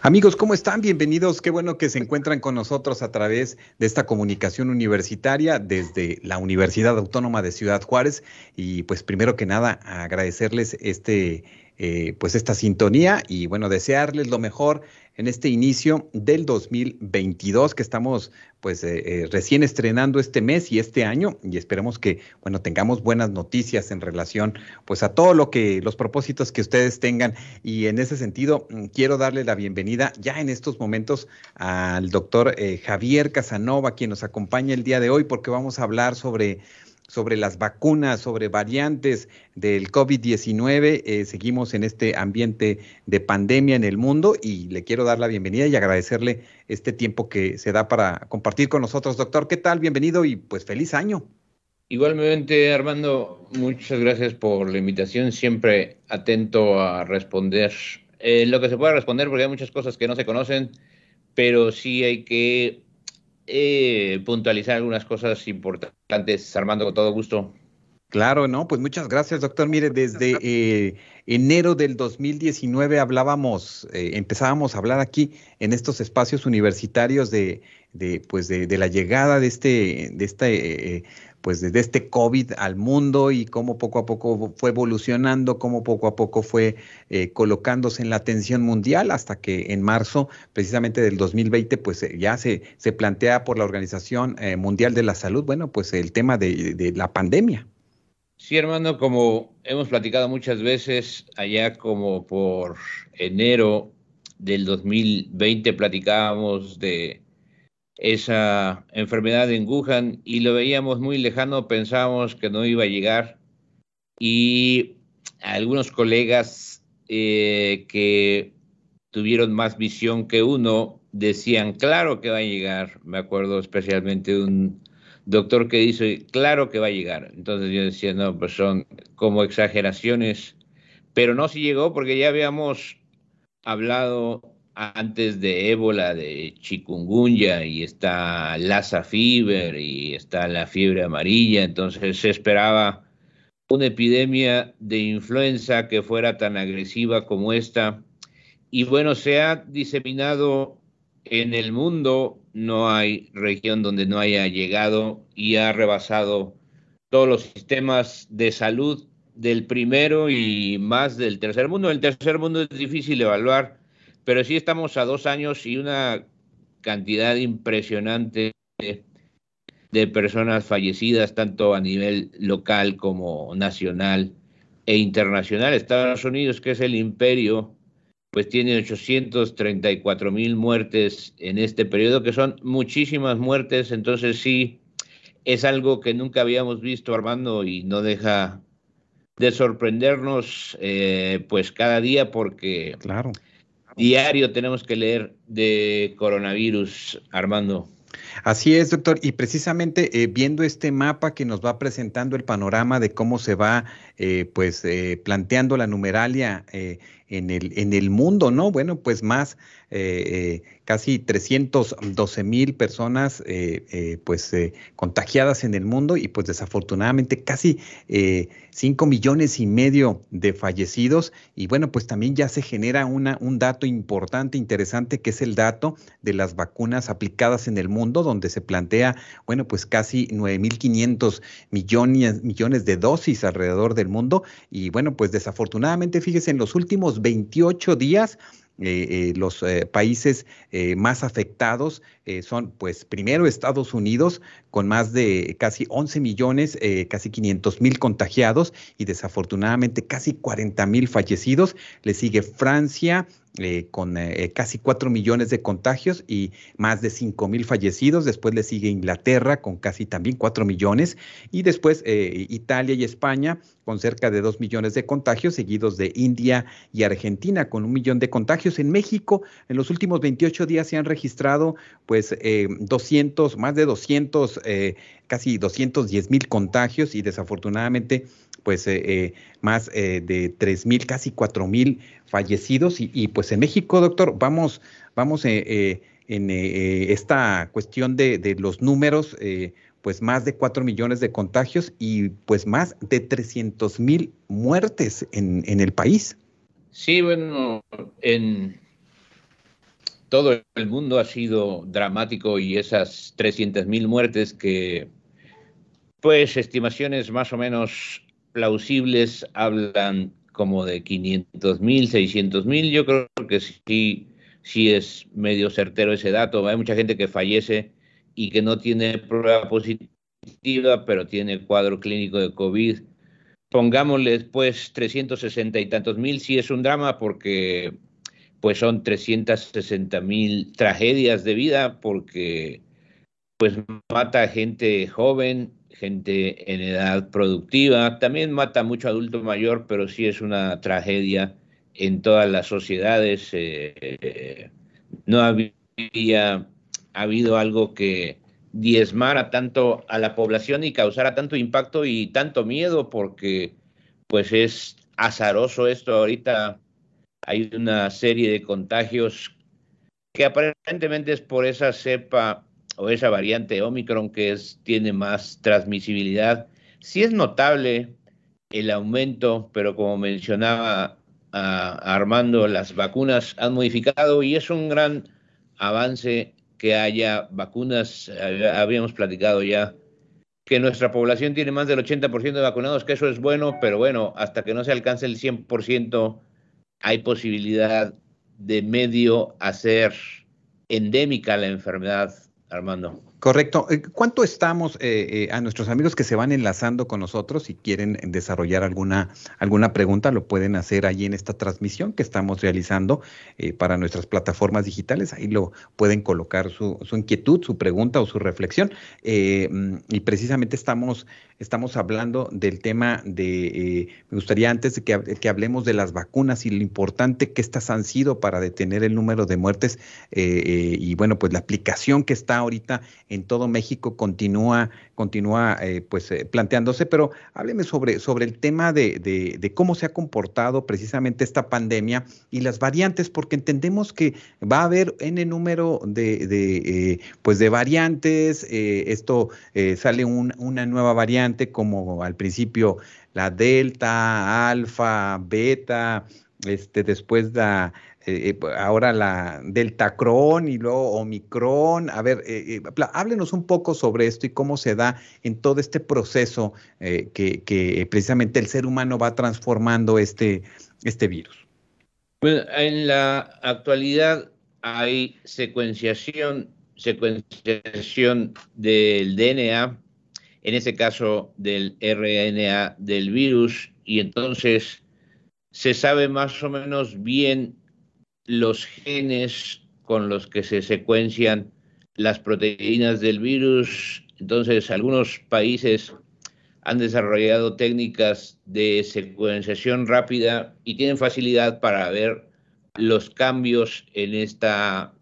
Amigos, ¿cómo están? Bienvenidos. Qué bueno que se encuentran con nosotros a través de esta comunicación universitaria desde la Universidad Autónoma de Ciudad Juárez. Y pues primero que nada, agradecerles este, eh, pues esta sintonía y bueno, desearles lo mejor en este inicio del 2022 que estamos pues eh, eh, recién estrenando este mes y este año y esperemos que bueno tengamos buenas noticias en relación pues a todo lo que los propósitos que ustedes tengan. Y en ese sentido mm, quiero darle la bienvenida ya en estos momentos al doctor eh, Javier Casanova quien nos acompaña el día de hoy porque vamos a hablar sobre sobre las vacunas, sobre variantes del COVID-19. Eh, seguimos en este ambiente de pandemia en el mundo y le quiero dar la bienvenida y agradecerle este tiempo que se da para compartir con nosotros. Doctor, ¿qué tal? Bienvenido y pues feliz año. Igualmente, Armando, muchas gracias por la invitación. Siempre atento a responder eh, lo que se pueda responder porque hay muchas cosas que no se conocen, pero sí hay que eh, puntualizar algunas cosas importantes, Armando, con todo gusto. Claro, no, pues muchas gracias, doctor. Mire, desde eh, enero del 2019 hablábamos, eh, empezábamos a hablar aquí en estos espacios universitarios de, de pues de, de, la llegada de este, de este pues desde este COVID al mundo y cómo poco a poco fue evolucionando, cómo poco a poco fue eh, colocándose en la atención mundial hasta que en marzo precisamente del 2020 pues eh, ya se, se plantea por la Organización eh, Mundial de la Salud, bueno, pues el tema de, de la pandemia. Sí, hermano, como hemos platicado muchas veces, allá como por enero del 2020 platicábamos de esa enfermedad en Wuhan y lo veíamos muy lejano, pensábamos que no iba a llegar y algunos colegas eh, que tuvieron más visión que uno decían, claro que va a llegar. Me acuerdo especialmente de un doctor que dice, claro que va a llegar. Entonces yo decía, no, pues son como exageraciones, pero no si llegó porque ya habíamos hablado antes de ébola, de chikungunya, y está Lassa fever, y está la fiebre amarilla, entonces se esperaba una epidemia de influenza que fuera tan agresiva como esta. Y bueno, se ha diseminado en el mundo, no hay región donde no haya llegado y ha rebasado todos los sistemas de salud del primero y más del tercer mundo. El tercer mundo es difícil evaluar pero sí estamos a dos años y una cantidad impresionante de personas fallecidas, tanto a nivel local como nacional e internacional. Estados Unidos, que es el imperio, pues tiene 834 mil muertes en este periodo, que son muchísimas muertes, entonces sí, es algo que nunca habíamos visto, Armando, y no deja de sorprendernos, eh, pues cada día, porque claro diario tenemos que leer de coronavirus, Armando. Así es, doctor. Y precisamente eh, viendo este mapa que nos va presentando el panorama de cómo se va, eh, pues, eh, planteando la numeralia en el, en el mundo, ¿no? Bueno, pues más casi 312 mil personas eh, eh, pues eh, contagiadas en el mundo y pues desafortunadamente casi 5 millones y medio de fallecidos y bueno pues también ya se genera una, un dato importante, interesante que es el dato de las vacunas aplicadas en el mundo donde se plantea bueno pues casi 9.500 millones, millones de dosis alrededor del mundo y bueno pues desafortunadamente fíjese en los últimos 28 días eh, eh, los eh, países más afectados son, pues, primero Estados Unidos, con más de casi 11 millones, casi 500 mil contagiados y desafortunadamente casi 40 mil fallecidos. Le sigue Francia, eh, con eh, casi 4 millones de contagios y más de 5 mil fallecidos. Después le sigue Inglaterra con casi también 4 millones y después eh, Italia y España con cerca de 2 millones de contagios, seguidos de India y Argentina con un millón de contagios. En México, en los últimos 28 días se han registrado pues 200, más de 200, casi 210 mil contagios y desafortunadamente pues más de 3 mil, casi 4 mil fallecidos y, pues en México, doctor, vamos, vamos eh, eh, en eh, esta cuestión de, los números, pues más de 4 millones de contagios y pues más de 300 mil muertes en, en, el país. Sí, bueno, en todo el mundo ha sido dramático y esas 300.000 muertes que, pues, estimaciones más o menos plausibles hablan como de 500.000, 600.000. Yo creo que sí, sí es medio certero ese dato. Hay mucha gente que fallece y que no tiene prueba positiva, pero tiene cuadro clínico de COVID. Pongámosle después 360 y tantos mil, sí es un drama porque pues son 360 mil tragedias de vida porque pues mata a gente joven, gente en edad productiva, también mata mucho adulto mayor, pero sí es una tragedia en todas las sociedades. Eh, no había habido algo que diezmara tanto a la población y causara tanto impacto y tanto miedo, porque pues es azaroso esto ahorita hay una serie de contagios que aparentemente es por esa cepa o esa variante Omicron que es, tiene más transmisibilidad. Sí es notable el aumento, pero como mencionaba Armando, las vacunas han modificado y es un gran avance que haya vacunas. Habíamos platicado ya que nuestra población tiene más del 80% de vacunados, que eso es bueno, pero bueno, hasta que no se alcance el 100%, hay posibilidad de medio hacer endémica la enfermedad, Armando. Correcto. Eh, ¿Cuánto estamos eh, eh, a nuestros amigos que se van enlazando con nosotros y quieren desarrollar alguna, alguna pregunta? Lo pueden hacer ahí en esta transmisión que estamos realizando para nuestras plataformas digitales. Ahí lo pueden colocar su, su inquietud, su pregunta o su reflexión. Mm, y precisamente estamos estamos hablando del tema de, eh, me gustaría antes de que, hablemos de las vacunas y lo importante que estas han sido para detener el número de muertes eh, eh, y bueno, pues la aplicación que está ahorita en todo México continúa, continúa pues planteándose, pero hábleme sobre, sobre el tema de, de, cómo se ha comportado precisamente esta pandemia y las variantes, porque entendemos que va a haber n número de, de pues de variantes, esto sale una nueva variante, como al principio la delta, alfa, beta, este, después la, eh, eh, ahora la delta cron y luego omicron. A ver, eh, háblenos un poco sobre esto y cómo se da en todo este proceso que, que, precisamente el ser humano va transformando este, este virus. Bueno, en la actualidad hay secuenciación, secuenciación del DNA en ese caso del RNA del virus, y entonces se sabe más o menos bien los genes con los que se secuencian las proteínas del virus. Entonces, algunos países han desarrollado técnicas de secuenciación rápida y tienen facilidad para ver los cambios en esta,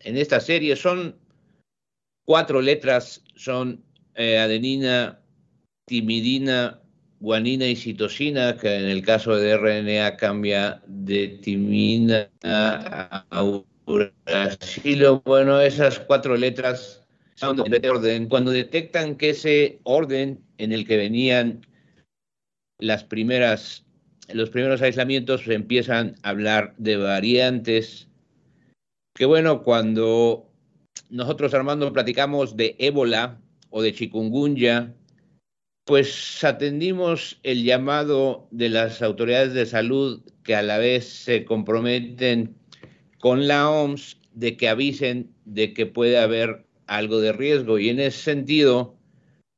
en esta serie. Son cuatro letras, son eh, adenina, timidina, guanina y citosina, que en el caso de RNA cambia de timidina a uracilo. Bueno, esas cuatro letras son de orden. Cuando detectan que ese orden en el que venían las primeras, los primeros aislamientos, empiezan a hablar de variantes. Que bueno, cuando nosotros Armando platicamos de ébola, o de chikungunya, pues atendimos el llamado de las autoridades de salud que a la vez se comprometen con la OMS de que avisen de que puede haber algo de riesgo. Y en ese sentido,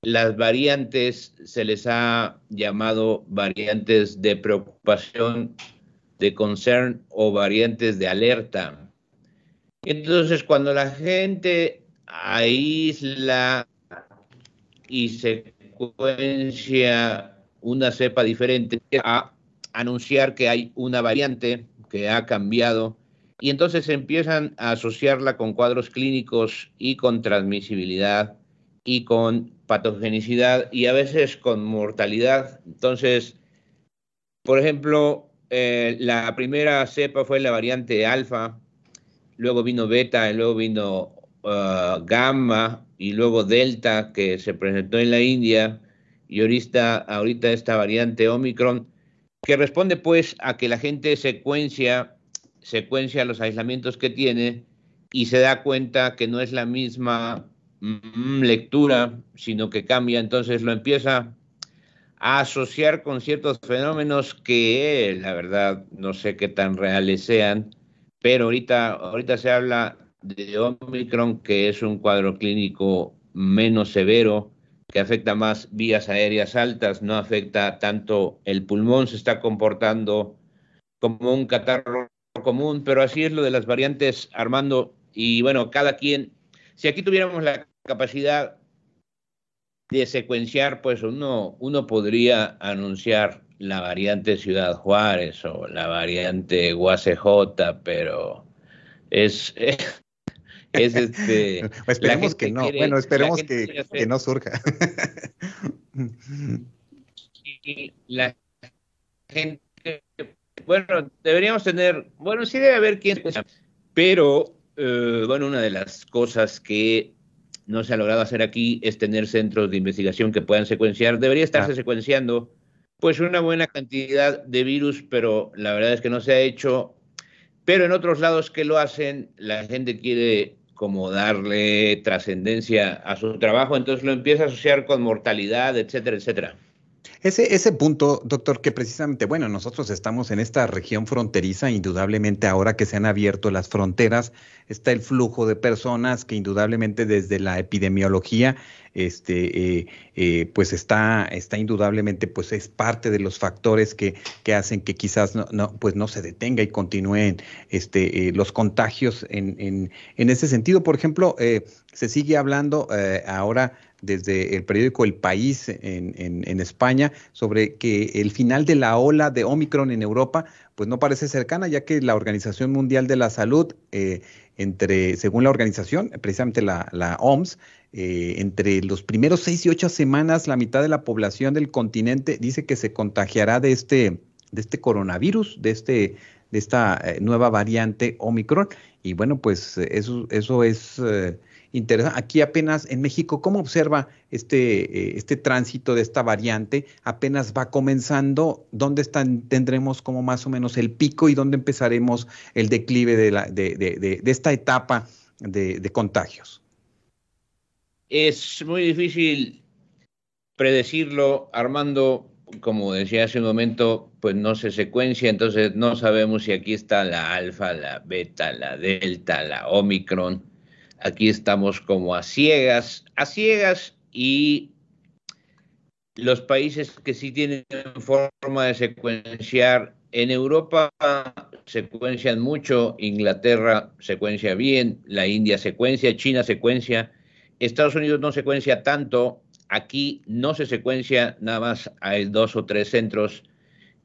las variantes se les ha llamado variantes de preocupación, de concern o variantes de alerta. Entonces, cuando la gente aísla y una cepa diferente a anunciar que hay una variante que ha cambiado y entonces empiezan a asociarla con cuadros clínicos y con transmisibilidad y con patogenicidad y a veces con mortalidad. Entonces, por ejemplo, eh, la primera cepa fue la variante alfa, luego vino beta, y luego vino uh, gamma, y luego Delta que se presentó en la India y ahorita, ahorita esta variante Omicron, que responde pues a que la gente secuencia, secuencia los aislamientos que tiene y se da cuenta que no es la misma mm, lectura, sino que cambia, entonces lo empieza a asociar con ciertos fenómenos que la verdad no sé qué tan reales sean, pero ahorita, ahorita se habla de Omicron, que es un cuadro clínico menos severo, que afecta más vías aéreas altas, no afecta tanto el pulmón, se está comportando como un catarro común, pero así es lo de las variantes, Armando, y bueno, cada quien, si aquí tuviéramos la capacidad de secuenciar, pues uno, uno podría anunciar la variante Ciudad Juárez o la variante UACJ, pero es este. esperemos que no. bueno, esperemos que, que, no surja. la gente. Bueno, deberíamos tener. Bueno, sí debe haber quien. Pero, eh, bueno, una de las cosas que no se ha logrado hacer aquí es tener centros de investigación que puedan secuenciar. Debería estarse secuenciando, pues, una buena cantidad de virus, pero la verdad es que no se ha hecho. Pero en otros lados que lo hacen, la gente quiere como darle trascendencia a su trabajo, entonces lo empieza a asociar con mortalidad, etcétera, etcétera. Ese, ese punto, doctor, que precisamente, bueno, nosotros estamos en esta región fronteriza, indudablemente ahora que se han abierto las fronteras, está el flujo de personas que indudablemente desde la epidemiología, este, eh, eh, pues está, está indudablemente, pues es parte de los factores que, que hacen que quizás no, no, pues no se detenga y continúen este, eh, los contagios en, en, en, ese sentido. Por ejemplo, se sigue hablando ahora desde el periódico El País en, en, España sobre que el final de la ola de Omicron en Europa pues no parece cercana, ya que la Organización Mundial de la Salud, eh, entre, según la organización, precisamente la, la OMS, eh, entre los primeros seis y ocho semanas, la mitad de la población del continente dice que se contagiará de este, de este coronavirus, de, este, de esta eh, nueva variante Omicron. Y bueno, pues eso, eso es interesante. Aquí apenas en México, ¿cómo observa este, eh, este tránsito de esta variante? Apenas va comenzando. ¿Dónde tendremos como más o menos el pico y dónde empezaremos el declive de, la, de, de, de esta etapa de, contagios? Es muy difícil predecirlo, Armando. Como decía hace un momento, pues no se secuencia, entonces no sabemos si aquí está la alfa, la beta, la delta, la omicron Aquí estamos como a ciegas, a ciegas y los países que sí tienen forma de secuenciar en Europa secuencian mucho, Inglaterra secuencia bien, la India secuencia, China secuencia, Estados Unidos no secuencia tanto, aquí no se secuencia, nada más hay dos o tres centros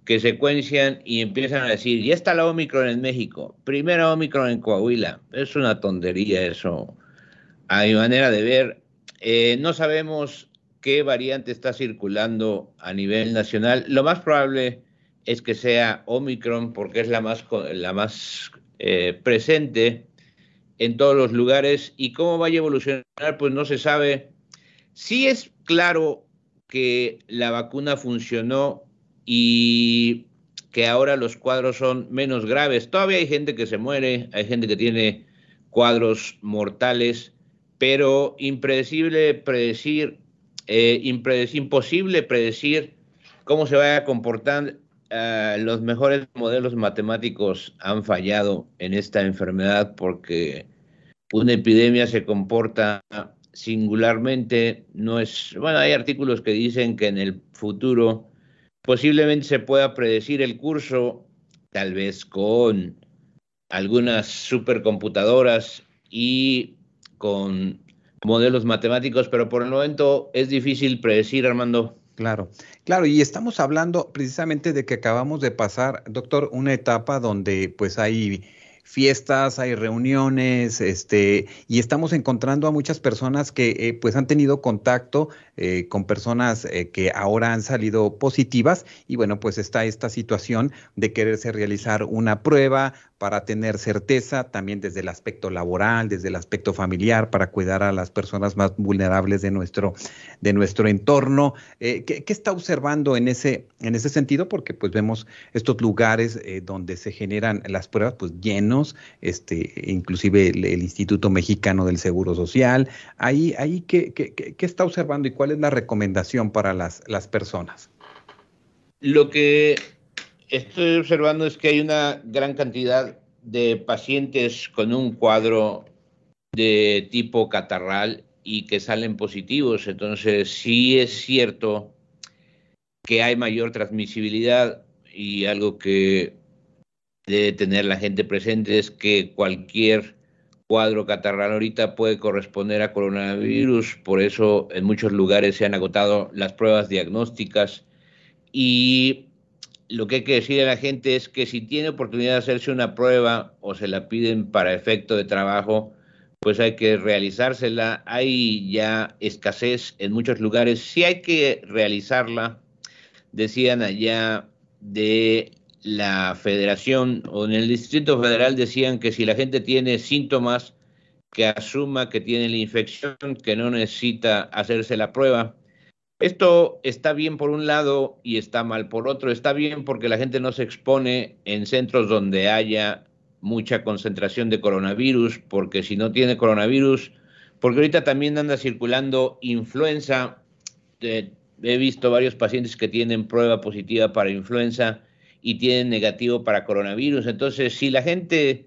que secuencian y empiezan a decir, ya está la Omicron en México, primera Omicron en Coahuila. Es una tontería eso. Hay manera de ver. Eh, no sabemos qué variante está circulando a nivel nacional. Lo más probable es que sea Omicron porque es la más, la más eh, presente en todos los lugares y cómo vaya a evolucionar, pues no se sabe. Sí es claro que la vacuna funcionó y que ahora los cuadros son menos graves. Todavía hay gente que se muere, hay gente que tiene cuadros mortales, pero impredecible predecir, eh, imposible predecir cómo se vaya a comportar. Uh, los mejores modelos matemáticos han fallado en esta enfermedad porque una epidemia se comporta singularmente, no es, bueno, hay artículos que dicen que en el futuro Posiblemente se pueda predecir el curso, tal vez con algunas supercomputadoras y con modelos matemáticos, pero por el momento es difícil predecir, Armando. Claro, claro, y estamos hablando precisamente de que acabamos de pasar, doctor, una etapa donde pues hay fiestas, hay reuniones, este, y estamos encontrando a muchas personas que eh, pues han tenido contacto eh, con personas eh, que ahora han salido positivas y bueno, pues está esta situación de quererse realizar una prueba para tener certeza también desde el aspecto laboral, desde el aspecto familiar, para cuidar a las personas más vulnerables de nuestro, de nuestro entorno. ¿qué, ¿qué, está observando en ese, en ese sentido? Porque pues vemos estos lugares donde se generan las pruebas pues llenos este, inclusive el, Instituto Mexicano del Seguro Social. Ahí, ahí ¿qué, qué, está observando y cuál es la recomendación para las, las personas? Lo que estoy observando es que hay una gran cantidad de pacientes con un cuadro de tipo catarral y que salen positivos. Entonces, sí es cierto que hay mayor transmisibilidad y algo que debe tener la gente presente es que cualquier cuadro catarral ahorita puede corresponder a coronavirus, por eso en muchos lugares se han agotado las pruebas diagnósticas. Y lo que hay que decir a la gente es que si tiene oportunidad de hacerse una prueba o se la piden para efecto de trabajo, pues hay que realizársela. Hay ya escasez en muchos lugares, sí hay que realizarla, decían allá de la federación o en el Distrito Federal decían que si la gente tiene síntomas, que asuma que tiene la infección, que no necesita hacerse la prueba. Esto está bien por un lado y está mal por otro. Está bien porque la gente no se expone en centros donde haya mucha concentración de coronavirus, porque si no tiene coronavirus, porque ahorita también anda circulando influenza. Eh, he visto varios pacientes que tienen prueba positiva para influenza y tienen negativo para coronavirus. Entonces, si la gente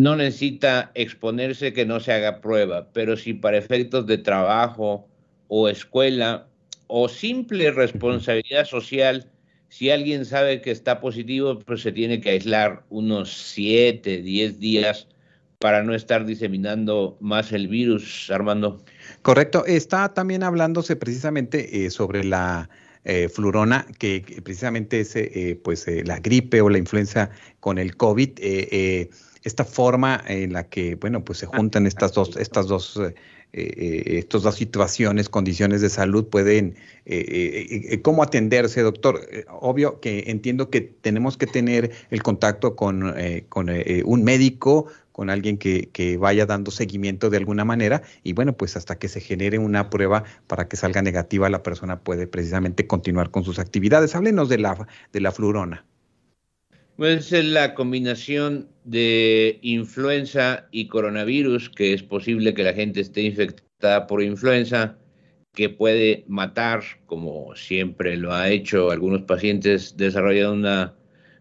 no necesita exponerse, que no se haga prueba, pero si para efectos de trabajo o escuela o simple responsabilidad social, si alguien sabe que está positivo, pues se tiene que aislar unos 7, 10 días para no estar diseminando más el virus, Armando. Correcto. Está también hablándose precisamente eh, sobre la eh, flurona, que, precisamente es eh, pues, la gripe o la influenza con el COVID. esta forma en la que, bueno, pues se juntan estas dos, estas dos eh, eh, estas dos situaciones, condiciones de salud pueden, eh, cómo atenderse, doctor. obvio que entiendo que tenemos que tener el contacto con, con un médico, con alguien que, que, vaya dando seguimiento de alguna manera y bueno, pues hasta que se genere una prueba para que salga negativa, la persona puede precisamente continuar con sus actividades. Háblenos de la, de la flurona. Pues es la combinación de influenza y coronavirus, que es posible que la gente esté infectada por influenza, que puede matar, como siempre lo ha hecho algunos pacientes, desarrollando una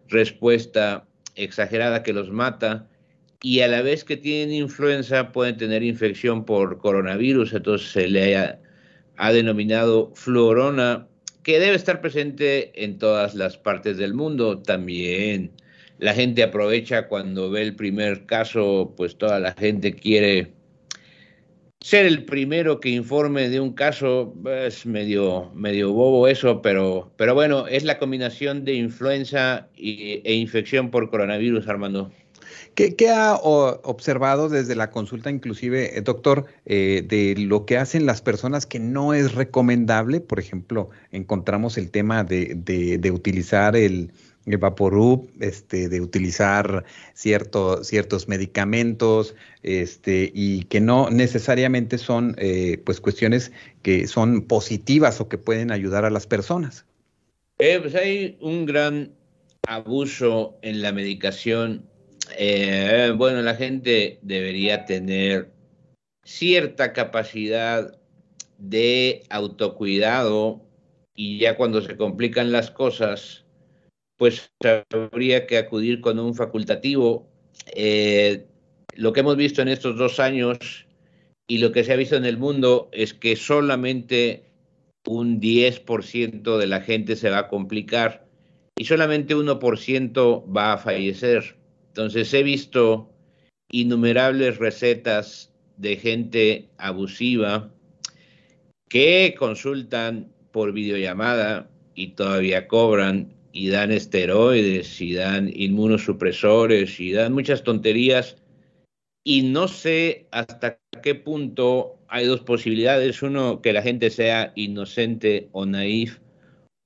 respuesta exagerada que los mata, y a la vez que tienen influenza pueden tener infección por coronavirus, entonces se le ha, ha denominado fluorona que debe estar presente en todas las partes del mundo también. La gente aprovecha cuando ve el primer caso, pues toda la gente quiere ser el primero que informe de un caso, es medio, medio bobo eso, pero, pero bueno, es la combinación de influenza e infección por coronavirus, Armando. ¿Qué, ha observado desde la consulta, inclusive, eh, doctor, eh, de lo que hacen las personas que no es recomendable? Por ejemplo, encontramos el tema de, utilizar el, el Vaporub, este, de utilizar cierto, ciertos medicamentos, este, y que no necesariamente son eh, pues cuestiones que son positivas o que pueden ayudar a las personas. pues hay un gran abuso en la medicación eh, bueno, la gente debería tener cierta capacidad de autocuidado y ya cuando se complican las cosas, pues habría que acudir con un facultativo. Eh, lo que hemos visto en estos dos años y lo que se ha visto en el mundo es que solamente un 10% de la gente se va a complicar y solamente 1% va a fallecer. Entonces he visto innumerables recetas de gente abusiva que consultan por videollamada y todavía cobran y dan esteroides y dan inmunosupresores y dan muchas tonterías y no sé hasta qué punto hay dos posibilidades. Uno, que la gente sea inocente o naif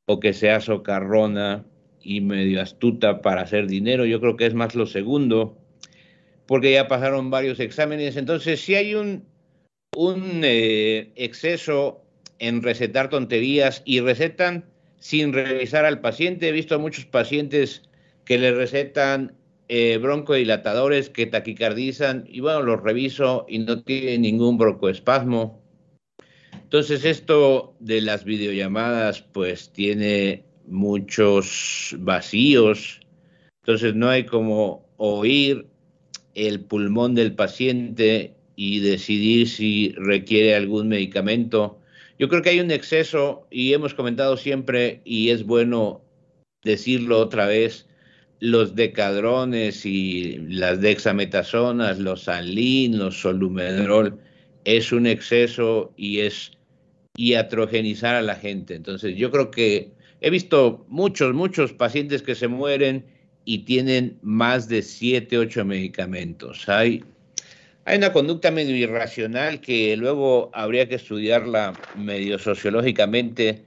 o que sea socarrona y medio astuta para hacer dinero. Yo creo que es más lo segundo, porque ya pasaron varios exámenes. Entonces, si hay un, un eh, exceso en recetar tonterías y recetan sin revisar al paciente, he visto muchos pacientes que le recetan eh, broncodilatadores que taquicardizan y bueno, los reviso y no tiene ningún broncoespasmo. Entonces esto de las videollamadas pues tiene muchos vacíos, entonces no hay como oír el pulmón del paciente y decidir si requiere algún medicamento. Yo creo que hay un exceso y hemos comentado siempre y es bueno decirlo otra vez, los decadrones y las dexametazonas, los salín, los solumedrol, es un exceso y es iatrogenizar a la gente. Entonces yo creo que he visto muchos, muchos pacientes que se mueren y tienen más de 7, 8 medicamentos. Hay, hay una conducta medio irracional que luego habría que estudiarla medio sociológicamente,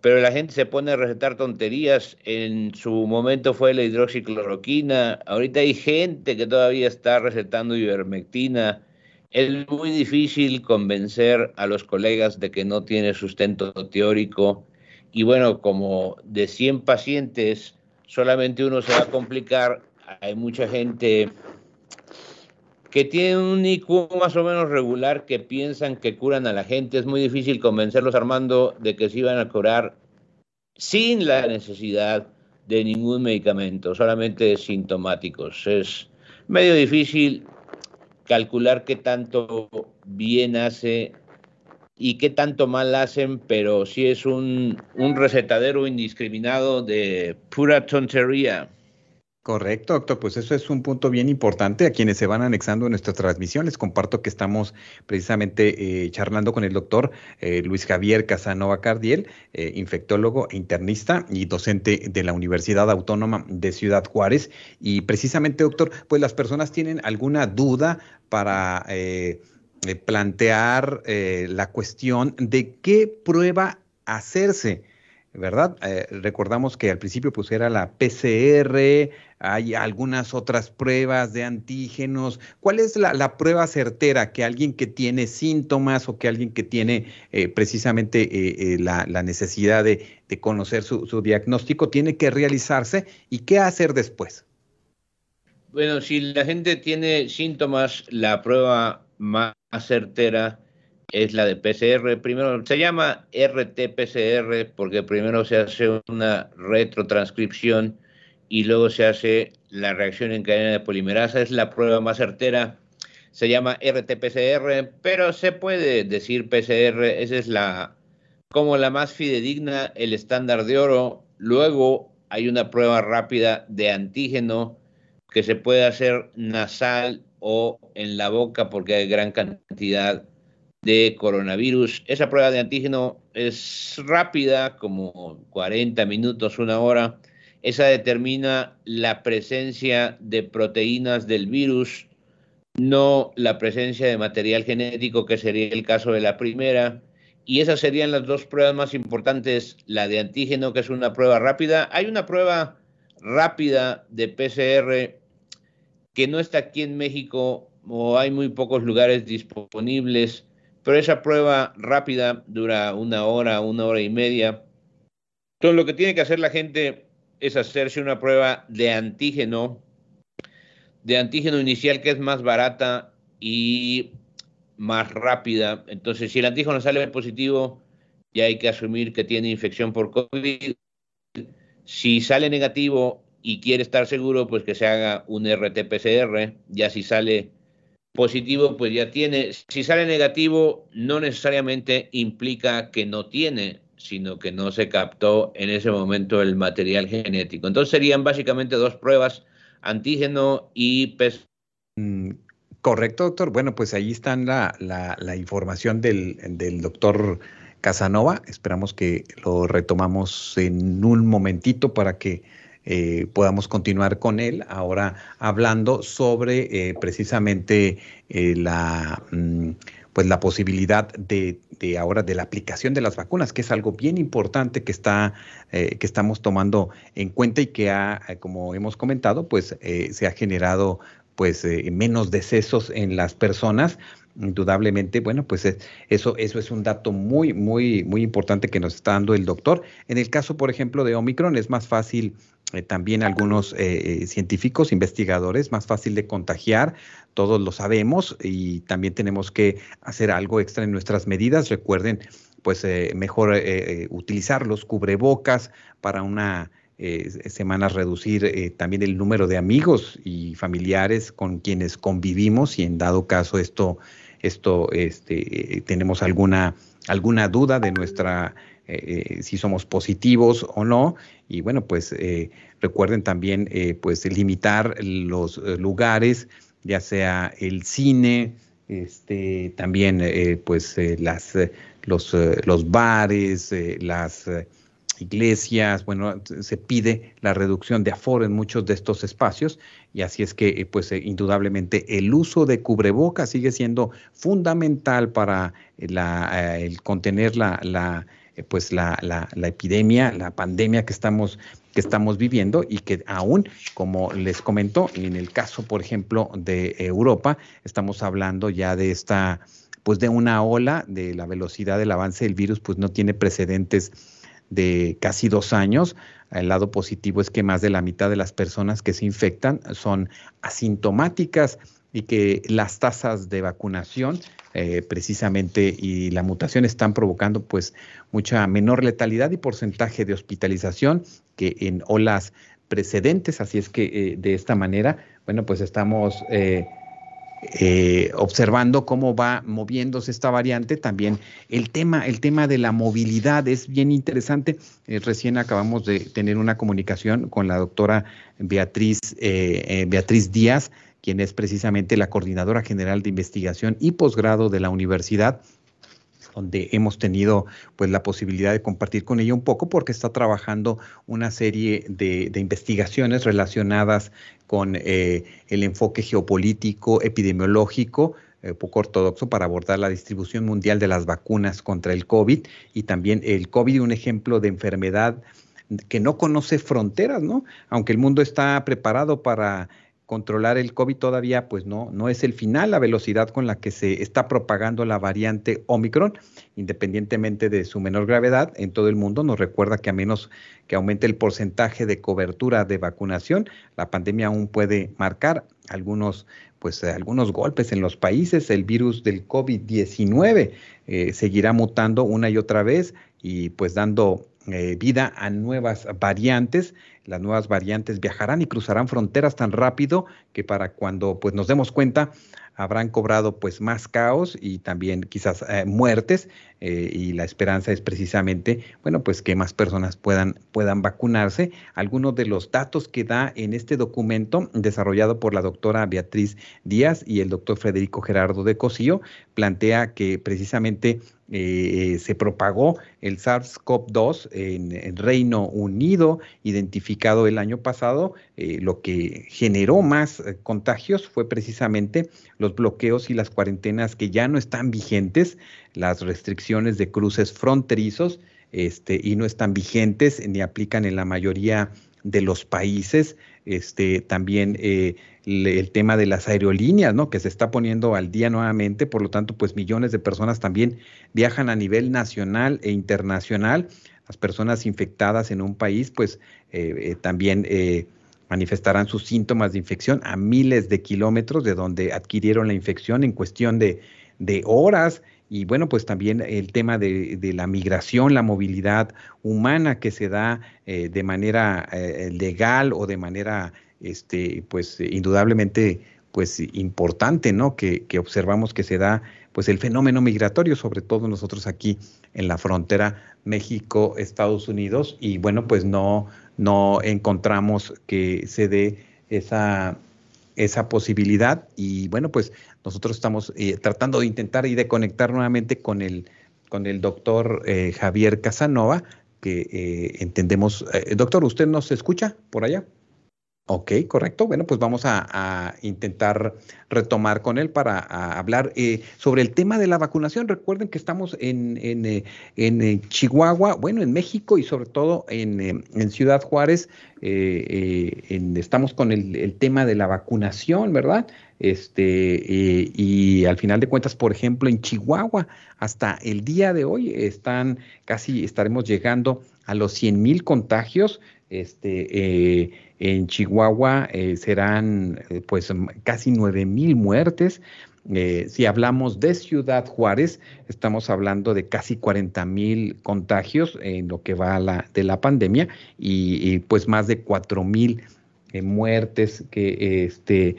pero la gente se pone a recetar tonterías. En su momento fue la hidroxicloroquina, ahorita hay gente que todavía está recetando ivermectina. Es muy difícil convencer a los colegas de que no tiene sustento teórico. Y bueno, como de 100 pacientes, solamente uno se va a complicar. Hay mucha gente que tiene un IQ más o menos regular que piensan que curan a la gente. Es muy difícil convencerlos, Armando, de que se iban a curar sin la necesidad de ningún medicamento, solamente sintomáticos. Es medio difícil calcular qué tanto bien hace y qué tanto mal hacen, pero sí es un, un recetadero indiscriminado de pura tontería. Correcto, doctor. Pues eso es un punto bien importante a quienes se van anexando en nuestras transmisiones. Comparto que estamos precisamente eh, charlando con el doctor eh, Luis Javier Casanova Cardiel, eh, infectólogo e internista y docente de la Universidad Autónoma de Ciudad Juárez. Y precisamente, doctor, pues las personas tienen alguna duda para plantear la cuestión de qué prueba hacerse. ¿verdad? Eh, recordamos que al principio pues era la PCR, hay algunas otras pruebas de antígenos. ¿Cuál es la, prueba certera que alguien que tiene síntomas o que alguien que tiene eh, precisamente eh, la, necesidad de, conocer su, su, diagnóstico tiene que realizarse y qué hacer después? Bueno, si la gente tiene síntomas, la prueba más certera es la de PCR. Primero se llama RT-PCR porque primero se hace una retrotranscripción y luego se hace la reacción en cadena de polimerasa. Es la prueba más certera. Se llama RT-PCR, pero se puede decir PCR. Esa es la como la más fidedigna, el estándar de oro. Luego hay una prueba rápida de antígeno que se puede hacer nasal o en la boca porque hay gran cantidad de coronavirus. Esa prueba de antígeno es rápida, como 40 minutos, una hora. Esa determina la presencia de proteínas del virus, no la presencia de material genético, que sería el caso de la primera. Y esas serían las dos pruebas más importantes, la de antígeno, que es una prueba rápida. Hay una prueba rápida de PCR que no está aquí en México o hay muy pocos lugares disponibles pero esa prueba rápida dura una hora, una hora y media. Entonces lo que tiene que hacer la gente es hacerse una prueba de antígeno, de antígeno inicial que es más barata y más rápida. Entonces si el antígeno sale positivo, ya hay que asumir que tiene infección por COVID. Si sale negativo y quiere estar seguro, pues que se haga un RT-PCR. Ya si sale positivo, pues ya tiene. Si sale negativo, no necesariamente implica que no tiene, sino que no se captó en ese momento el material genético. Entonces serían básicamente dos pruebas, antígeno y PES. Mm, correcto, doctor. Bueno, pues ahí está la, información del doctor Casanova. Esperamos que lo retomamos en un momentito para que eh, podamos continuar con él ahora hablando sobre eh, precisamente eh, la mm, pues la posibilidad de, ahora de la aplicación de las vacunas, que es algo bien importante que está que estamos tomando en cuenta y que ha, como hemos comentado, pues se ha generado pues menos decesos en las personas indudablemente, bueno, pues eso, eso es un dato muy, muy, muy importante que nos está dando el doctor. En el caso, por ejemplo, de Omicron, es más fácil eh, también algunos eh, científicos, investigadores, más fácil de contagiar, todos lo sabemos y también tenemos que hacer algo extra en nuestras medidas. Recuerden, pues mejor utilizar los cubrebocas para una semana reducir también el número de amigos y familiares con quienes convivimos y en dado caso esto, esto este, tenemos alguna, alguna duda de nuestra eh, si somos positivos o no. Y bueno, pues eh, recuerden también eh, pues limitar los lugares, ya sea el cine, este, también pues las, los, bares, las iglesias, bueno, se pide la reducción de aforo en muchos de estos espacios y así es que, pues, indudablemente el uso de cubrebocas sigue siendo fundamental para el contener la, eh, pues la, la, la, epidemia, la pandemia que estamos, que estamos viviendo y que aún, como les comentó, en el caso, por ejemplo, de Europa, estamos hablando ya de esta, pues de una ola de la velocidad del avance del virus, pues no tiene precedentes de casi dos años. El lado positivo es que más de la mitad de las personas que se infectan son asintomáticas y que las tasas de vacunación eh, precisamente y la mutación están provocando pues mucha menor letalidad y porcentaje de hospitalización que en olas precedentes, así es que eh, de esta manera, bueno, pues estamos eh, observando cómo va moviéndose esta variante. También el tema, el tema de la movilidad es bien interesante. recién acabamos de tener una comunicación con la doctora Beatriz, Beatriz Díaz, quien es precisamente la coordinadora general de investigación y posgrado de la universidad donde hemos tenido pues la posibilidad de compartir con ella un poco porque está trabajando una serie de, investigaciones relacionadas con eh, el enfoque geopolítico, epidemiológico, eh, poco ortodoxo para abordar la distribución mundial de las vacunas contra el COVID y también el COVID, un ejemplo de enfermedad que no conoce fronteras, ¿no? Aunque el mundo está preparado para controlar el COVID todavía pues no, no es el final, la velocidad con la que se está propagando la variante Omicron, independientemente de su menor gravedad en todo el mundo, nos recuerda que a menos que aumente el porcentaje de cobertura de vacunación, la pandemia aún puede marcar algunos pues algunos golpes en los países, el virus del COVID-19 eh, seguirá mutando una y otra vez y pues dando eh, vida a nuevas variantes. Las nuevas variantes viajarán y cruzarán fronteras tan rápido que para cuando pues, nos demos cuenta habrán cobrado pues más caos y también quizás eh, muertes eh, y la esperanza es precisamente bueno pues que más personas puedan puedan vacunarse algunos de los datos que da en este documento desarrollado por la doctora Beatriz Díaz y el doctor Federico Gerardo de Cosío plantea que precisamente eh, se propagó el SARS-CoV-2 en, Reino Unido, identificado el año pasado. Eh, lo que generó más eh, contagios fue precisamente los bloqueos y las cuarentenas que ya no están vigentes, las restricciones de cruces fronterizos este, y no están vigentes ni aplican en la mayoría de los países. Este, también el tema de las aerolíneas, ¿no? Que se está poniendo al día nuevamente, por lo tanto, pues millones de personas también viajan a nivel nacional e internacional. Las personas infectadas en un país, pues eh, eh, también eh, manifestarán sus síntomas de infección a miles de kilómetros de donde adquirieron la infección en cuestión de, horas. Y bueno, pues también el tema de, la migración, la movilidad humana que se da de manera legal o de manera este, pues indudablemente pues importante, ¿no? Que, observamos que se da pues el fenómeno migratorio, sobre todo nosotros aquí en la frontera México-Estados Unidos, y bueno, pues no, no encontramos que se dé esa, esa posibilidad, y bueno, pues nosotros estamos eh, tratando de intentar y de conectar nuevamente con el, con el doctor eh, Javier Casanova, que eh, entendemos, doctor, ¿usted nos escucha por allá? Ok, correcto. Bueno, pues vamos a, intentar retomar con él para hablar eh, sobre el tema de la vacunación. Recuerden que estamos en, en, eh, eh, Chihuahua, bueno, en México y sobre todo en, Ciudad Juárez. estamos con el, tema de la vacunación, ¿verdad? Este, y al final de cuentas, por ejemplo, en Chihuahua, hasta el día de hoy están casi, estaremos llegando a los 100 mil contagios Este, en Chihuahua eh, serán pues casi nueve mil muertes. si hablamos de Ciudad Juárez, estamos hablando de casi 40 mil contagios en lo que va la, de la pandemia y, pues más de 4 mil muertes que este,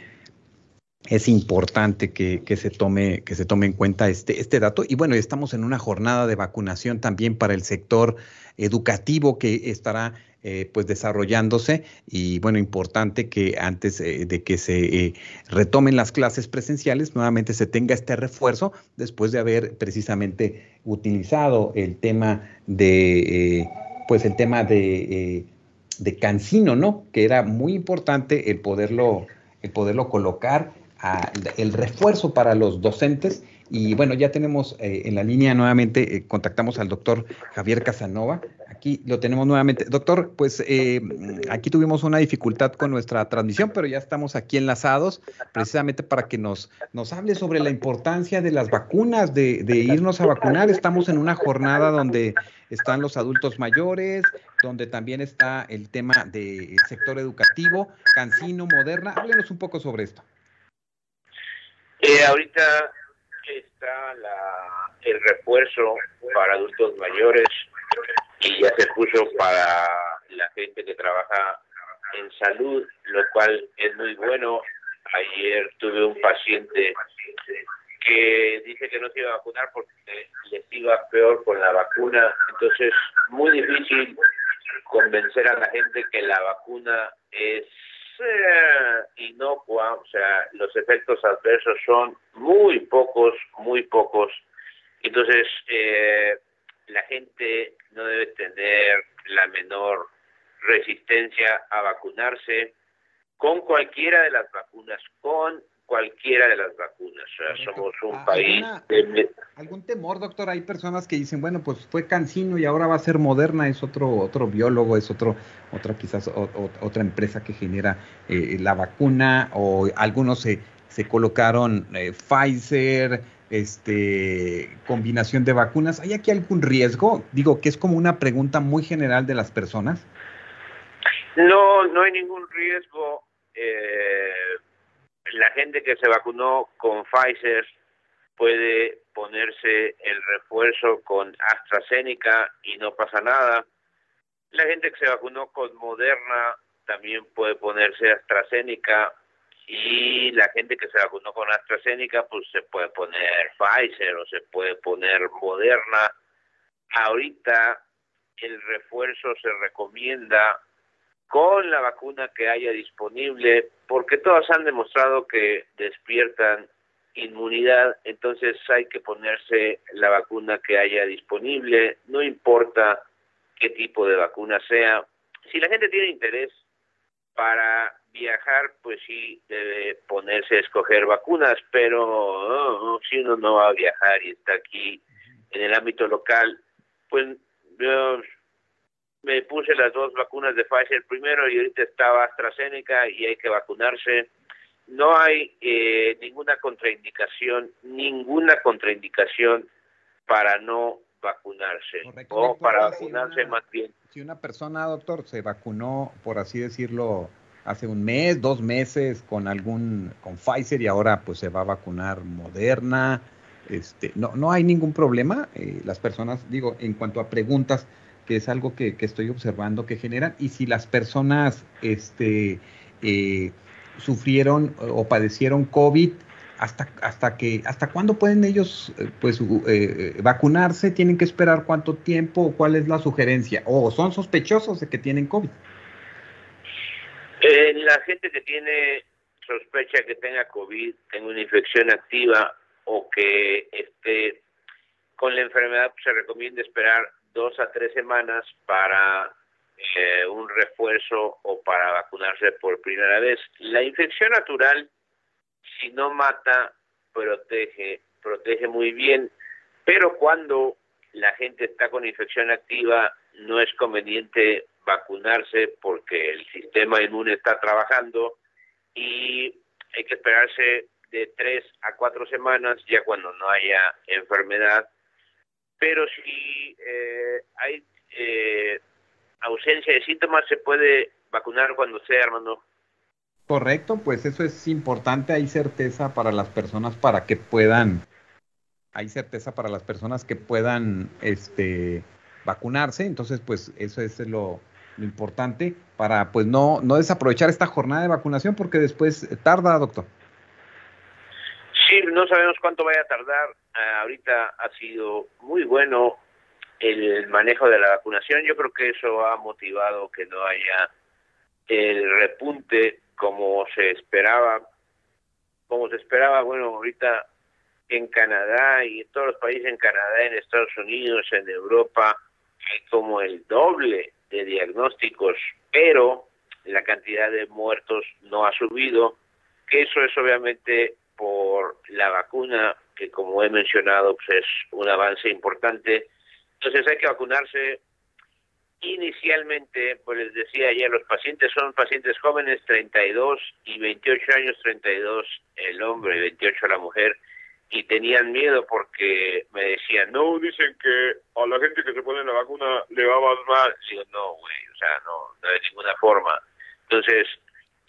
es importante que, se tome, que se tome en cuenta este, este dato. Y bueno, estamos en una jornada de vacunación también para el sector educativo que estará eh, pues desarrollándose y bueno, importante que antes eh, de que se eh, retomen las clases presenciales, nuevamente se tenga este refuerzo después de haber precisamente utilizado el tema de, pues el tema de, de Cancino, ¿no? Que era muy importante el poderlo, el poderlo colocar el refuerzo para los docentes. Y bueno, ya tenemos eh, en la línea nuevamente, eh, contactamos al doctor Javier Casanova. Aquí lo tenemos nuevamente. Doctor, pues eh, aquí tuvimos una dificultad con nuestra transmisión, pero ya estamos aquí enlazados precisamente para que nos, nos hable sobre la importancia de las vacunas, de, de irnos a vacunar. Estamos en una jornada donde están los adultos mayores, donde también está el tema del sector educativo, Cancino, Moderna. Háblenos un poco sobre esto. Eh, ahorita está la, el refuerzo para adultos mayores y ya se puso para la gente que trabaja en salud, lo cual es muy bueno. Ayer tuve un paciente que dice que no se iba a vacunar porque les iba peor con la vacuna. Entonces, muy difícil convencer a la gente que la vacuna es eh, inocua, o sea, los efectos adversos son muy pocos, muy pocos. Entonces, eh, la gente no debe tener la menor resistencia a vacunarse con cualquiera de las vacunas, con cualquiera de las vacunas. O sea, somos un ah, país... ¿Algún temor, doctor? Hay personas que dicen, bueno, pues fue Cancino y ahora va a ser Moderna, es otro otro biólogo, es otro otra quizás otra empresa que genera eh, la vacuna o algunos se, se colocaron eh, Pfizer, este combinación de vacunas. ¿Hay aquí algún riesgo? Digo que es como una pregunta muy general de las personas. No, no hay ningún riesgo. Eh, la gente que se vacunó con Pfizer puede ponerse el refuerzo con AstraZeneca y no pasa nada. La gente que se vacunó con Moderna también puede ponerse AstraZeneca y la gente que se vacunó con AstraZeneca pues se puede poner Pfizer o se puede poner Moderna. Ahorita el refuerzo se recomienda con la vacuna que haya disponible, porque todas han demostrado que despiertan inmunidad, entonces hay que ponerse la vacuna que haya disponible, no importa qué tipo de vacuna sea. Si la gente tiene interés para viajar, pues sí debe ponerse a escoger vacunas, pero oh, si uno no va a viajar y está aquí en el ámbito local, pues yo me puse las dos vacunas de Pfizer primero y ahorita estaba AstraZeneca y hay que vacunarse. No hay eh, ninguna contraindicación, ninguna contraindicación para no vacunarse o para vacunarse más bien. Si una persona, doctor, se vacunó, por así decirlo, hace un mes, dos meses con algún, con Pfizer y ahora pues se va a vacunar Moderna, este, no, no hay ningún problema. Eh, las personas, digo, en cuanto a preguntas, que es algo que, estoy observando que generan, y si las personas este, eh, sufrieron o padecieron COVID, hasta, hasta que, hasta cuándo pueden ellos eh, pues eh, vacunarse, tienen que esperar cuánto tiempo, cuál es la sugerencia, o son sospechosos de que tienen COVID. la gente que tiene sospecha que tenga COVID, tenga una infección activa o que esté con la enfermedad, pues, se recomienda esperar dos a tres semanas para eh, un refuerzo o para vacunarse por primera vez. La infección natural, si no mata, protege, protege muy bien, pero cuando la gente está con infección activa, no es conveniente vacunarse porque el sistema inmune está trabajando y hay que esperarse de tres a cuatro semanas ya cuando no haya enfermedad pero si eh, hay eh, ausencia de síntomas se puede vacunar cuando sea, Armando. Correcto, pues eso es importante, hay certeza para las personas para que puedan, hay certeza para las personas que puedan este, vacunarse, entonces pues eso es lo, importante para pues no, no desaprovechar esta jornada de vacunación porque después tarda, doctor. No sabemos cuánto vaya a tardar, ah, ahorita ha sido muy bueno el manejo de la vacunación, yo creo que eso ha motivado que no haya el repunte como se esperaba, como se esperaba, bueno, ahorita en Canadá y en todos los países en Canadá, en Estados Unidos, en Europa, hay como el doble de diagnósticos, pero la cantidad de muertos no ha subido, que eso es obviamente por la vacuna, que como he mencionado, pues es un avance importante. Entonces hay que vacunarse Inicialmente, pues les decía ya, los pacientes son pacientes jóvenes, 32 y 28 años, 32 el hombre y 28 la mujer, y tenían miedo porque me decían, no, dicen que a la gente que se pone la vacuna le va más mal. Digo, no, güey, o sea, no, no de ninguna forma. Entonces,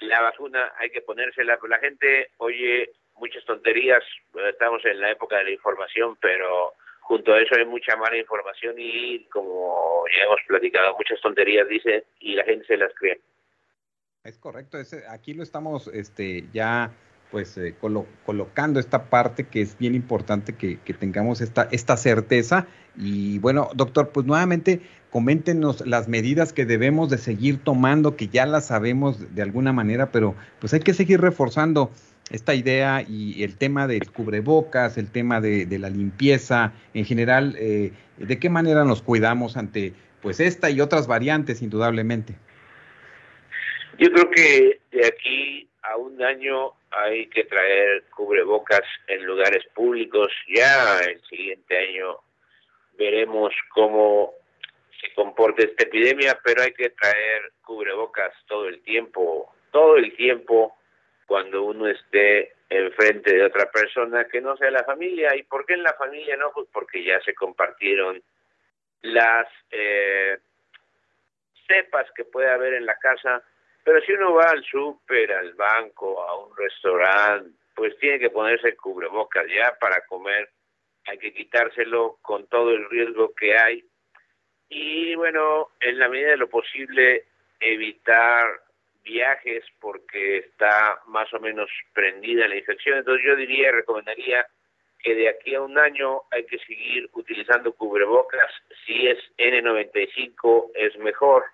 la vacuna hay que ponérsela, la gente oye muchas tonterías, estamos en la época de la información, pero junto a eso hay mucha mala información y como ya hemos platicado, muchas tonterías dicen y la gente se las cree. Es correcto, aquí lo estamos este, ya pues eh, colocando esta parte que es bien importante que, tengamos esta, esta certeza. Y bueno, doctor, pues nuevamente coméntenos las medidas que debemos de seguir tomando, que ya las sabemos de alguna manera, pero pues hay que seguir reforzando esta idea y el tema del cubrebocas, el tema de, la limpieza, en general, eh, ¿de qué manera nos cuidamos ante pues esta y otras variantes, indudablemente? Yo creo que de aquí a un año hay que traer cubrebocas en lugares públicos. Ya el siguiente año veremos cómo se comporta esta epidemia, pero hay que traer cubrebocas todo el tiempo, todo el tiempo cuando uno esté enfrente de otra persona que no sea la familia. ¿Y por qué en la familia no? Pues porque ya se compartieron las eh, cepas que puede haber en la casa. Pero si uno va al súper, al banco, a un restaurante, pues tiene que ponerse cubrebocas ya para comer. Hay que quitárselo con todo el riesgo que hay. Y bueno, en la medida de lo posible, evitar viajes porque está más o menos prendida la infección. Entonces yo diría, recomendaría que de aquí a un año hay que seguir utilizando cubrebocas. Si es N95 es mejor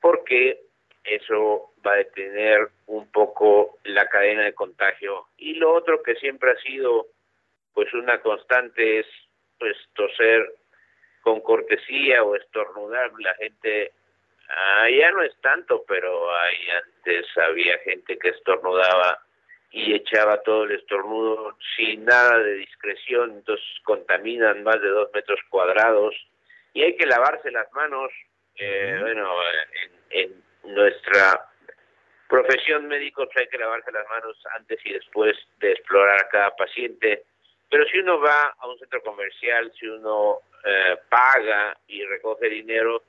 porque eso va a detener un poco la cadena de contagio. Y lo otro que siempre ha sido pues una constante es pues toser con cortesía o estornudar. La gente Ah, ya no es tanto, pero ahí antes había gente que estornudaba y echaba todo el estornudo sin nada de discreción, entonces contaminan más de dos metros cuadrados y hay que lavarse las manos. Eh, bueno, en, en, nuestra profesión médica hay que lavarse las manos antes y después de explorar a cada paciente. Pero si uno va a un centro comercial, si uno eh, paga y recoge dinero,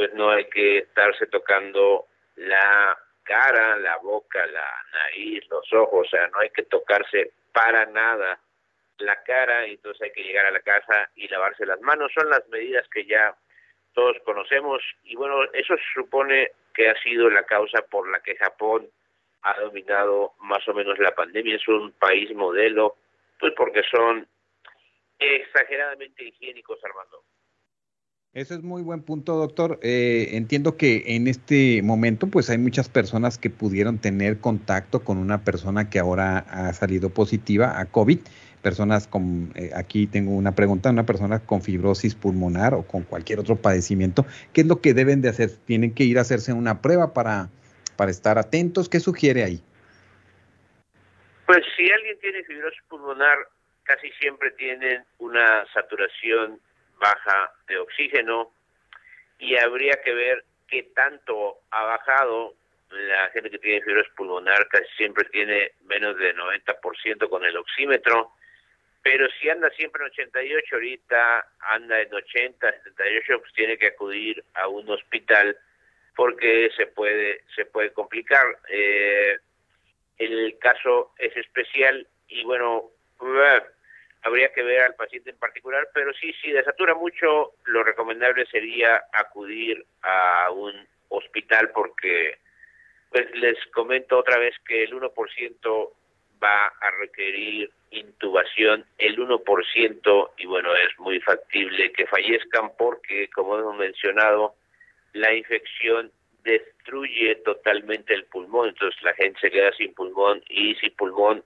pues no hay que estarse tocando la cara, la boca, la nariz, los ojos, o sea, no hay que tocarse para nada la cara, entonces hay que llegar a la casa y lavarse las manos. Son las medidas que ya todos conocemos y bueno, eso supone que ha sido la causa por la que Japón ha dominado más o menos la pandemia. Es un país modelo, pues porque son exageradamente higiénicos, Armando. Ese es muy buen punto, doctor. Eh, entiendo que en este momento, pues hay muchas personas que pudieron tener contacto con una persona que ahora ha salido positiva a COVID. Personas con, eh, aquí tengo una pregunta, una persona con fibrosis pulmonar o con cualquier otro padecimiento. ¿Qué es lo que deben de hacer? ¿Tienen que ir a hacerse una prueba para, para estar atentos? ¿Qué sugiere ahí? Pues si alguien tiene fibrosis pulmonar, casi siempre tienen una saturación baja de oxígeno y habría que ver qué tanto ha bajado la gente que tiene fibrosis pulmonar casi siempre tiene menos de 90% con el oxímetro, pero si anda siempre en 88, ahorita anda en 80, 78, pues tiene que acudir a un hospital porque se puede se puede complicar. Eh, el caso es especial y bueno, habría que ver al paciente en particular, pero sí, si desatura mucho, lo recomendable sería acudir a un hospital porque pues les comento otra vez que el 1% va a requerir intubación, el 1% y bueno, es muy factible que fallezcan porque como hemos mencionado, la infección destruye totalmente el pulmón, entonces la gente se queda sin pulmón y sin pulmón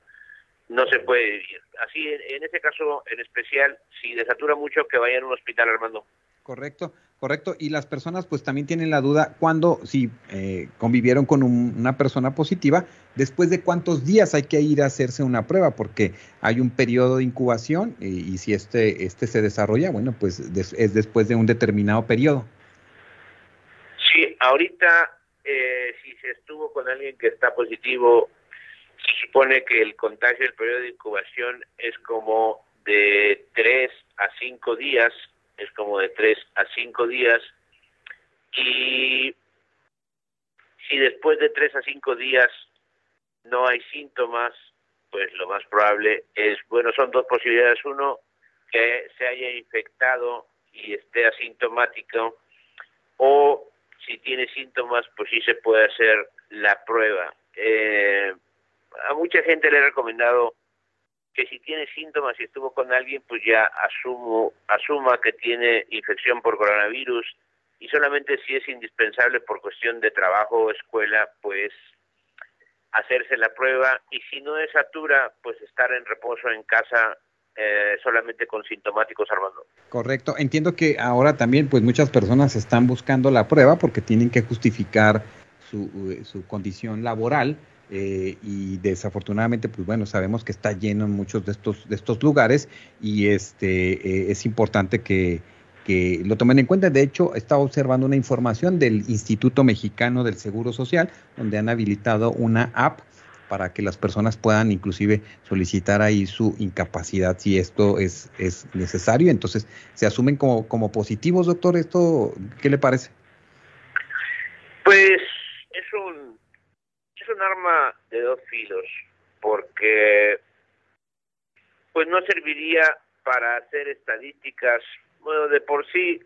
no se puede vivir. Así, en, ese caso en especial, si desatura mucho, que vayan a un hospital, Armando. Correcto, correcto. Y las personas pues también tienen la duda cuando, si eh, convivieron con una persona positiva, después de cuántos días hay que ir a hacerse una prueba, porque hay un periodo de incubación y, si este, este se desarrolla, bueno, pues es después de un determinado periodo. Sí, ahorita eh, si se estuvo con alguien que está positivo se supone que el contagio del periodo de incubación es como de 3 a 5 días, es como de 3 a 5 días, y si después de 3 a 5 días no hay síntomas, pues lo más probable es, bueno, son dos posibilidades. Uno, que se haya infectado y esté asintomático, o si tiene síntomas, pues sí se puede hacer la prueba. Eh, a mucha gente le he recomendado que si tiene síntomas y estuvo con alguien, pues ya asumo, asuma que tiene infección por coronavirus y solamente si es indispensable por cuestión de trabajo o escuela, pues hacerse la prueba y si no es satura, pues estar en reposo en casa eh, solamente con sintomáticos, Armando. Correcto. Entiendo que ahora también, pues muchas personas están buscando la prueba porque tienen que justificar su, su condición laboral eh, y desafortunadamente, pues bueno, sabemos que está lleno en muchos de estos, de estos lugares y este eh, es importante que, que lo tomen en cuenta. De hecho, estaba observando una información del Instituto Mexicano del Seguro Social, donde han habilitado una app para que las personas puedan inclusive solicitar ahí su incapacidad si esto es, es necesario. Entonces, ¿se asumen como, como positivos, doctor? ¿Esto qué le parece? Pues es un es un arma de dos filos, porque pues no serviría para hacer estadísticas. Bueno, de por sí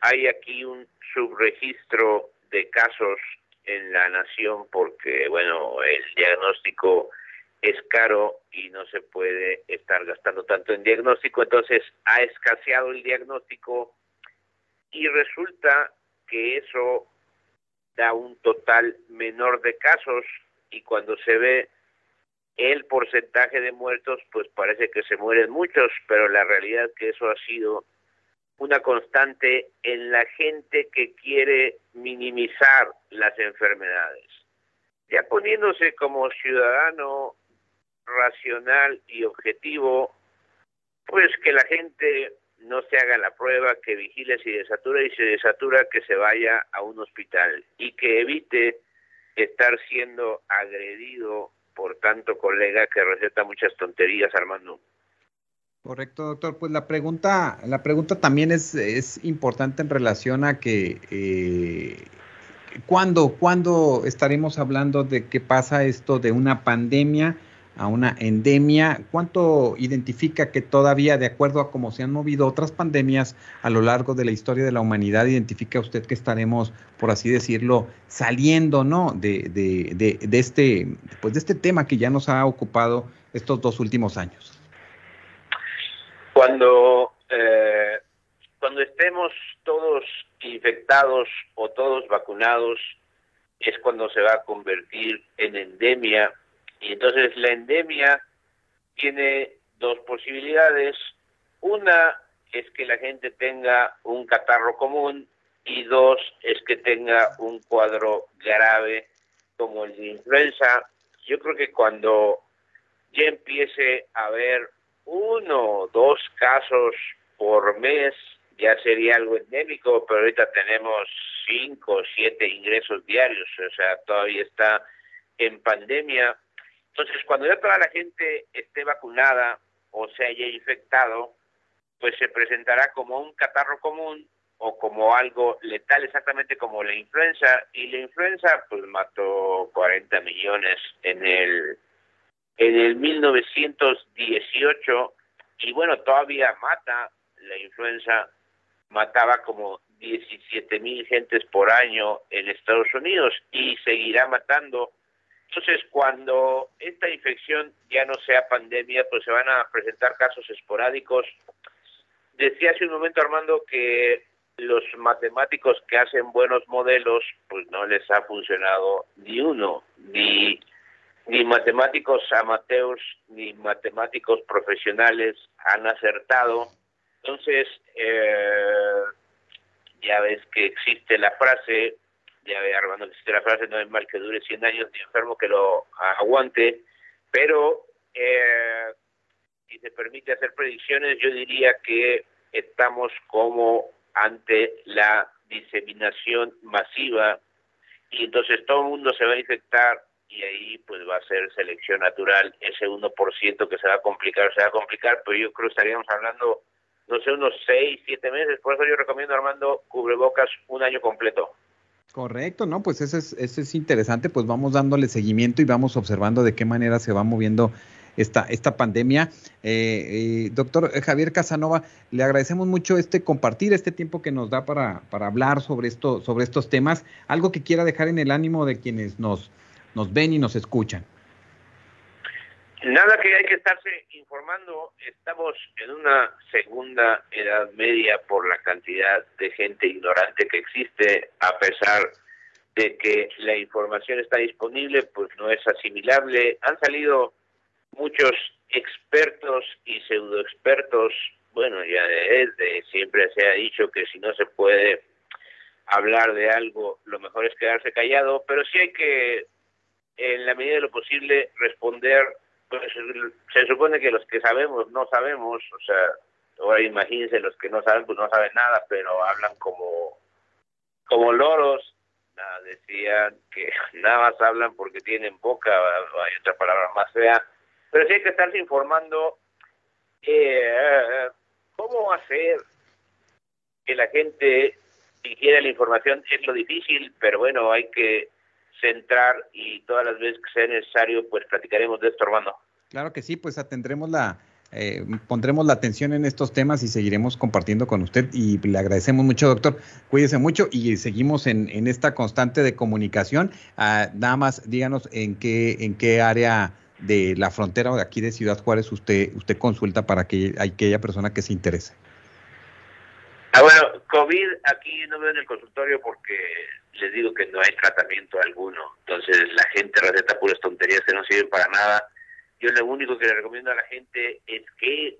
hay aquí un subregistro de casos en la nación porque, bueno, el diagnóstico es caro y no se puede estar gastando tanto en diagnóstico, entonces ha escaseado el diagnóstico y resulta que eso da un total menor de casos y cuando se ve el porcentaje de muertos, pues parece que se mueren muchos, pero la realidad es que eso ha sido una constante en la gente que quiere minimizar las enfermedades. Ya poniéndose como ciudadano racional y objetivo, pues que la gente no se haga la prueba, que vigile si desatura y si desatura que se vaya a un hospital y que evite estar siendo agredido por tanto colega que receta muchas tonterías, Armando. Correcto, doctor. Pues la pregunta, la pregunta también es, es importante en relación a que eh, ¿cuándo, ¿cuándo estaremos hablando de qué pasa esto de una pandemia? A una endemia. ¿Cuánto identifica que todavía, de acuerdo a cómo se han movido otras pandemias a lo largo de la historia de la humanidad, identifica usted que estaremos, por así decirlo, saliendo, ¿no? De, de, de, este, pues de este tema que ya nos ha ocupado estos dos últimos años. Cuando, eh, cuando estemos todos infectados o todos vacunados, es cuando se va a convertir en endemia y entonces la endemia tiene dos posibilidades. Una es que la gente tenga un catarro común y dos es que tenga un cuadro grave como el de influenza. Yo creo que cuando ya empiece a haber uno o dos casos por mes, ya sería algo endémico, pero ahorita tenemos cinco o siete ingresos diarios, o sea, todavía está en pandemia. Entonces, cuando ya toda la gente esté vacunada o se haya infectado, pues se presentará como un catarro común o como algo letal exactamente como la influenza y la influenza pues mató 40 millones en el en el 1918 y bueno todavía mata la influenza mataba como 17 mil gentes por año en Estados Unidos y seguirá matando entonces, cuando esta infección ya no sea pandemia, pues se van a presentar casos esporádicos. Decía hace un momento Armando que los matemáticos que hacen buenos modelos, pues no les ha funcionado ni uno, ni, ni matemáticos amateurs, ni matemáticos profesionales han acertado. Entonces, eh, ya ves que existe la frase, ve Armando la frase, no es mal que dure 100 años, ni enfermo que lo aguante, pero eh, si se permite hacer predicciones, yo diría que estamos como ante la diseminación masiva y entonces todo el mundo se va a infectar y ahí pues va a ser selección natural ese 1% que se va a complicar, se va a complicar, pero yo creo que estaríamos hablando, no sé, unos 6, 7 meses, por eso yo recomiendo Armando cubrebocas un año completo. Correcto, ¿no? Pues eso es, es interesante, pues vamos dándole seguimiento y vamos observando de qué manera se va moviendo esta, esta pandemia. Eh, eh, doctor Javier Casanova, le agradecemos mucho este compartir este tiempo que nos da para, para hablar sobre esto, sobre estos temas. Algo que quiera dejar en el ánimo de quienes nos, nos ven y nos escuchan. Nada que hay que estarse informando, estamos en una segunda edad media por la cantidad de gente ignorante que existe, a pesar de que la información está disponible, pues no es asimilable. Han salido muchos expertos y pseudoexpertos, bueno, ya desde siempre se ha dicho que si no se puede hablar de algo, lo mejor es quedarse callado, pero sí hay que, en la medida de lo posible, responder pues, se supone que los que sabemos no sabemos, o sea, ahora imagínense los que no saben, pues no saben nada, pero hablan como, como loros, nada, decían que nada más hablan porque tienen boca, hay otra palabra más fea, pero sí hay que estarse informando eh, cómo hacer que la gente digiera la información es lo difícil, pero bueno, hay que centrar y todas las veces que sea necesario, pues platicaremos de esto, hermano. Claro que sí, pues atendremos la, eh, pondremos la atención en estos temas y seguiremos compartiendo con usted y le agradecemos mucho, doctor. Cuídese mucho y seguimos en, en esta constante de comunicación. Ah, nada más díganos en qué, en qué área de la frontera o de aquí de Ciudad Juárez usted, usted consulta para que aquella persona que se interese. Ah, bueno, COVID aquí no veo en el consultorio porque les digo que no hay tratamiento alguno. Entonces la gente receta puras tonterías que no sirven para nada. Yo lo único que le recomiendo a la gente es que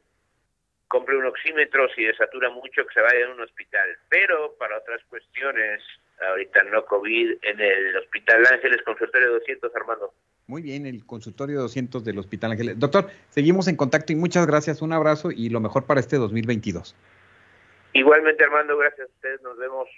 compre un oxímetro si desatura mucho que se vaya a un hospital. Pero para otras cuestiones, ahorita no COVID, en el Hospital Ángeles, consultorio 200, Armando. Muy bien, el consultorio 200 del Hospital Ángeles. Doctor, seguimos en contacto y muchas gracias, un abrazo y lo mejor para este 2022. Igualmente, Armando, gracias a ustedes, nos vemos.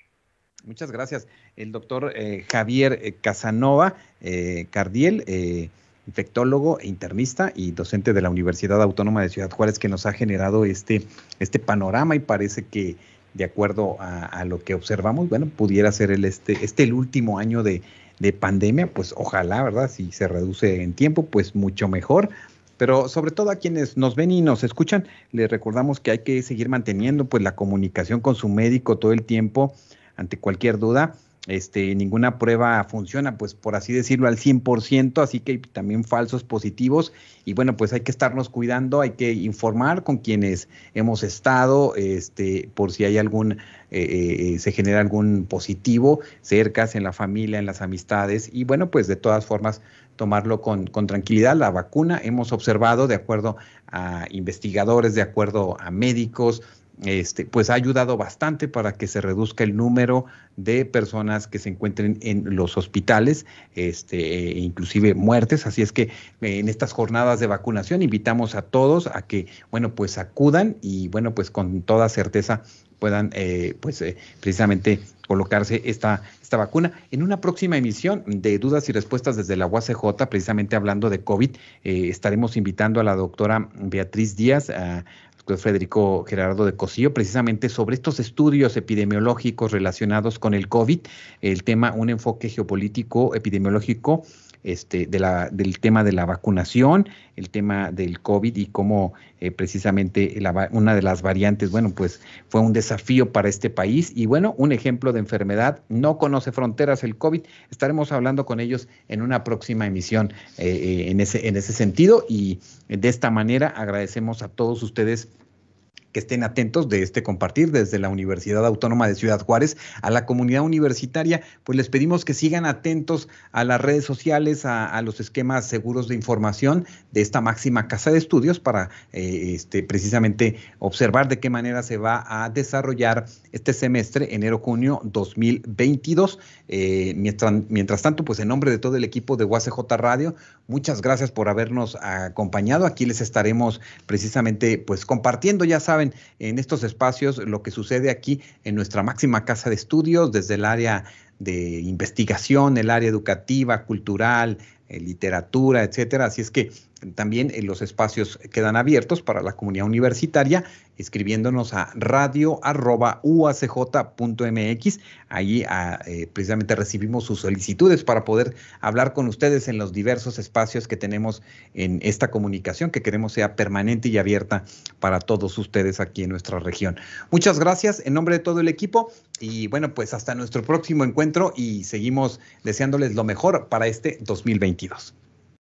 Muchas gracias. El doctor eh, Javier eh, Casanova eh, Cardiel, infectólogo e internista y docente de la Universidad Autónoma de Ciudad Juárez, que nos ha generado este, este panorama y parece que de acuerdo a, lo que observamos, bueno, pudiera ser el este, este el último año de, de pandemia, pues ojalá, ¿verdad? Si se reduce en tiempo, pues mucho mejor pero sobre todo a quienes nos ven y nos escuchan, les recordamos que hay que seguir manteniendo pues la comunicación con su médico todo el tiempo ante cualquier duda. Este, ninguna prueba funciona, pues por así decirlo, al 100%, así que hay también falsos positivos. Y bueno, pues hay que estarnos cuidando, hay que informar con quienes hemos estado, este, por si hay algún, eh, eh, se genera algún positivo, cercas en la familia, en las amistades. Y bueno, pues de todas formas, tomarlo con, con, tranquilidad. La vacuna hemos observado, de acuerdo a investigadores, de acuerdo a médicos, este, pues ha ayudado bastante para que se reduzca el número de personas que se encuentren en los hospitales, este, e inclusive muertes. Así es que eh, en estas jornadas de vacunación invitamos a todos a que, bueno, pues acudan y, bueno, pues con toda certeza puedan, eh, pues eh, precisamente colocarse esta, esta vacuna. En una próxima emisión de dudas y respuestas desde la UACJ, precisamente hablando de COVID, estaremos invitando a la doctora Beatriz Díaz, a Federico Gerardo de Cosillo, precisamente sobre estos estudios epidemiológicos relacionados con el COVID, el tema, un enfoque geopolítico epidemiológico este, de la, del tema de la vacunación, el tema del COVID y cómo eh, precisamente una de las variantes, bueno, pues fue un desafío para este país y bueno, un ejemplo de enfermedad, no conoce fronteras el COVID. Estaremos hablando con ellos en una próxima emisión eh, eh, en, ese, en ese sentido y de esta manera agradecemos a todos ustedes que estén atentos de este compartir desde la Universidad Autónoma de Ciudad Juárez a la comunidad universitaria, pues les pedimos que sigan atentos a las redes sociales, a, los esquemas seguros de información de esta máxima casa de estudios para eh, este, precisamente observar de qué manera se va a desarrollar este semestre, enero-junio 2022. Eh, mientras, mientras tanto, pues en nombre de todo el equipo de UACJ Radio, muchas gracias por habernos acompañado. Aquí les estaremos precisamente pues compartiendo, ya saben, en estos espacios lo que sucede aquí en nuestra máxima casa de estudios, desde el área de investigación, el área educativa, cultural, eh, literatura, etcétera. Así es que también eh, los espacios quedan abiertos para la comunidad universitaria, escribiéndonos a radio.uacj.mx. Ahí ah, eh, precisamente recibimos sus solicitudes para poder hablar con ustedes en los diversos espacios que tenemos en esta comunicación que queremos sea permanente y abierta para todos ustedes aquí en nuestra región. Muchas gracias en nombre de todo el equipo y bueno, pues hasta nuestro próximo encuentro y seguimos deseándoles lo mejor para este 2022.